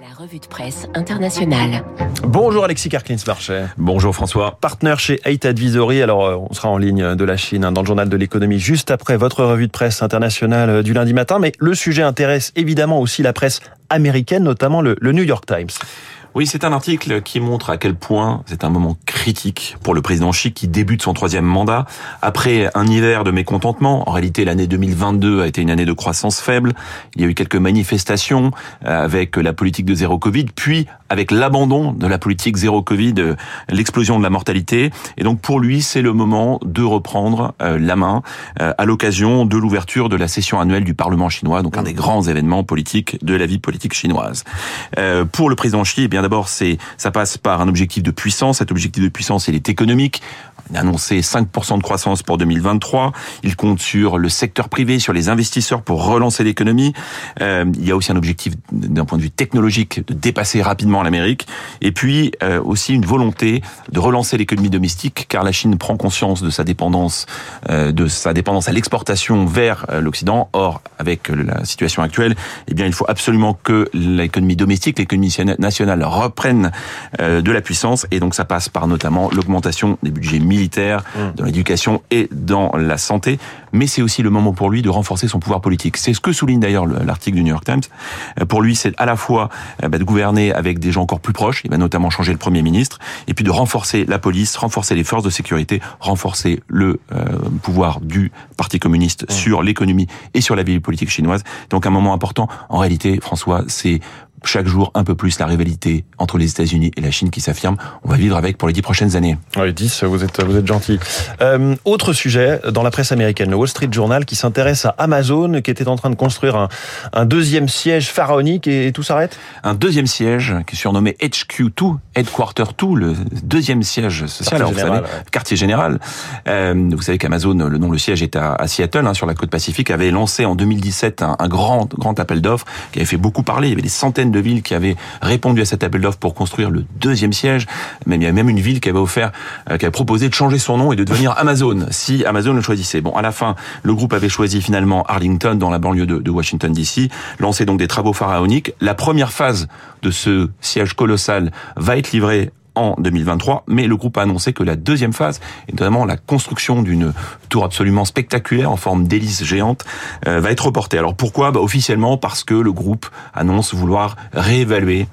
La revue de presse internationale. Bonjour Alexis Karklins-Marchais. Bonjour François. Partenaire chez Eight Advisory. Alors, euh, on sera en ligne de la Chine hein, dans le journal de l'économie juste après votre revue de presse internationale euh, du lundi matin. Mais le sujet intéresse évidemment aussi la presse américaine, notamment le, le New York Times. Oui, c'est un article qui montre à quel point c'est un moment critique pour le président Xi qui débute son troisième mandat. Après un hiver de mécontentement, en réalité l'année 2022 a été une année de croissance faible. Il y a eu quelques manifestations euh, avec la politique de zéro Covid, puis avec l'abandon de la politique zéro Covid, euh, l'explosion de la mortalité. Et donc pour lui, c'est le moment de reprendre euh, la main à l'occasion de l'ouverture de la session annuelle du Parlement chinois, donc un des grands événements politiques de la vie politique chinoise. Pour le président Xi, eh bien d'abord, c'est ça passe par un objectif de puissance. Cet objectif de puissance, il est économique. Il a annoncé 5% de croissance pour 2023. Il compte sur le secteur privé, sur les investisseurs pour relancer l'économie. Euh, il y a aussi un objectif d'un point de vue technologique de dépasser rapidement l'Amérique. Et puis euh, aussi une volonté de relancer l'économie domestique, car la Chine prend conscience de sa dépendance, euh, de sa dépendance à l'exportation vers l'Occident. Or, avec la situation actuelle, eh bien, il faut absolument que l'économie domestique, l'économie nationale reprenne de la puissance. Et donc, ça passe par notamment l'augmentation des budgets militaires, mmh. dans l'éducation et dans la santé. Mais c'est aussi le moment pour lui de renforcer son pouvoir politique. C'est ce que souligne d'ailleurs l'article du New York Times. Euh, pour lui, c'est à la fois euh, bah, de gouverner avec des gens encore plus proches, il va notamment changer le Premier ministre, et puis de renforcer la police, renforcer les forces de sécurité, renforcer le euh, pouvoir du Parti communiste mmh. sur l'économie et sur la vie politique chinoise. Donc un moment important. En réalité, François, c'est chaque jour un peu plus la rivalité entre les États-Unis et la Chine qui s'affirme. On va vivre avec pour les dix prochaines années. Oui, dix, vous êtes, vous êtes gentil. Euh, autre sujet dans la presse américaine, le Wall Street Journal qui s'intéresse à Amazon, qui était en train de construire un, un deuxième siège pharaonique et, tout s'arrête? Un deuxième siège qui est surnommé HQ2, Headquarter 2, le deuxième siège social, quartier général, vous savez, ouais. quartier général. Euh, vous savez qu'Amazon, le nom, le siège est à, à Seattle, hein, sur la côte pacifique, avait lancé en 2017 un, un grand, grand appel d'offres qui avait fait beaucoup parler. Il y avait des centaines de villes qui avaient répondu à cet appel d'offres pour construire le deuxième siège. Même il y a même une ville qui avait offert, euh, qui avait proposé de changer son nom et de devenir Amazon si Amazon le choisissait. Bon, à la fin, le groupe avait choisi finalement Arlington dans la banlieue de, de Washington DC, lancé donc des travaux pharaoniques. La première phase de ce siège colossal va être livrée en 2023, mais le groupe a annoncé que la deuxième phase, et notamment la construction d'une tour absolument spectaculaire en forme d'hélice géante, euh, va être reportée. Alors pourquoi? Bah, Officiellement parce que le groupe annonce vouloir réévaluer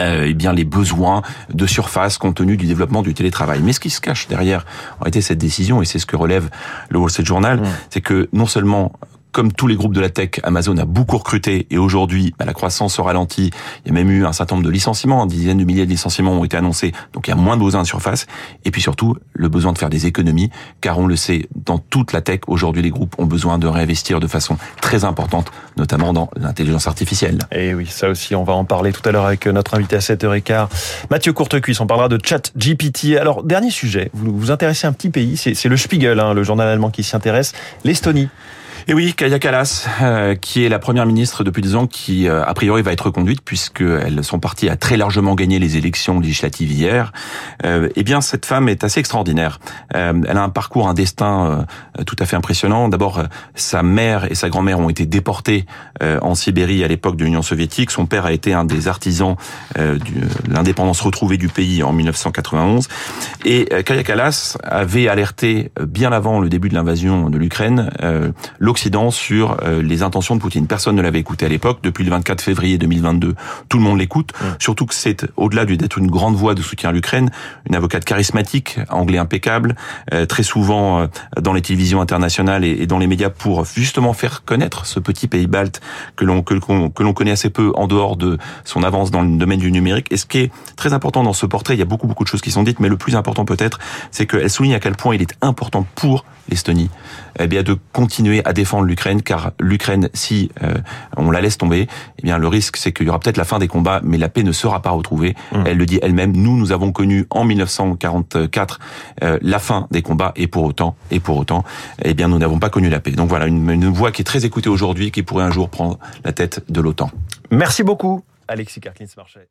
euh, eh bien les besoins de surface compte tenu du développement du télétravail. Mais ce qui se cache derrière en réalité cette décision et c'est ce que relève le Wall Street Journal, mmh. c'est que non seulement comme tous les groupes de la tech, Amazon a beaucoup recruté et aujourd'hui, bah, la croissance se ralentit. Il y a même eu un certain nombre de licenciements, dizaines de milliers de licenciements ont été annoncés. Donc il y a moins de besoins de surface. Et puis surtout, le besoin de faire des économies, car on le sait, dans toute la tech, aujourd'hui, les groupes ont besoin de réinvestir de façon très importante, notamment dans l'intelligence artificielle. Et oui, ça aussi, on va en parler tout à l'heure avec notre invité à 7h15, Mathieu Courtecuisse. On parlera de chat GPT. Alors, dernier sujet, vous vous intéressez à un petit pays, c'est le Spiegel, hein, le journal allemand qui s'y intéresse, l'Estonie. Et oui, Kaya Kalas, euh, qui est la première ministre depuis deux ans, qui euh, a priori va être reconduite puisqu'elles sont parties à très largement gagner les élections législatives hier. Euh, eh bien, cette femme est assez extraordinaire. Euh, elle a un parcours, un destin euh, tout à fait impressionnant. D'abord, sa mère et sa grand-mère ont été déportées en Sibérie à l'époque de l'Union soviétique. Son père a été un des artisans de l'indépendance retrouvée du pays en 1991. Et Kaya Kalas avait alerté bien avant le début de l'invasion de l'Ukraine l'Occident sur euh, les intentions de Poutine. Personne ne l'avait écouté à l'époque. Depuis le 24 février 2022, tout le monde l'écoute. Mmh. Surtout que c'est, au-delà d'être une grande voix de soutien à l'Ukraine, une avocate charismatique, anglais impeccable, euh, très souvent euh, dans les télévisions internationales et, dans les médias pour justement faire connaître ce petit pays balte que l'on que, que l'on connaît assez peu en dehors de son avance dans le domaine du numérique. Et ce qui est très important dans ce portrait, il y a beaucoup beaucoup de choses qui sont dites, mais le plus important peut-être, c'est qu'elle souligne à quel point il est important pour l'Estonie eh bien de continuer à défendre l'Ukraine, car l'Ukraine, si euh, on la laisse tomber, eh bien le risque c'est qu'il y aura peut-être la fin des combats, mais la paix ne sera pas retrouvée. Mmh. Elle le dit elle-même. Nous, nous avons connu en 1944 euh, la fin des combats, et pour autant, et pour autant, eh bien nous n'avons pas connu la paix. Donc voilà une, une voix qui est très écoutée aujourd'hui, qui pourrait un jour prendre la tête de l'OTAN. Merci beaucoup, Alexis Karklins-Marchais.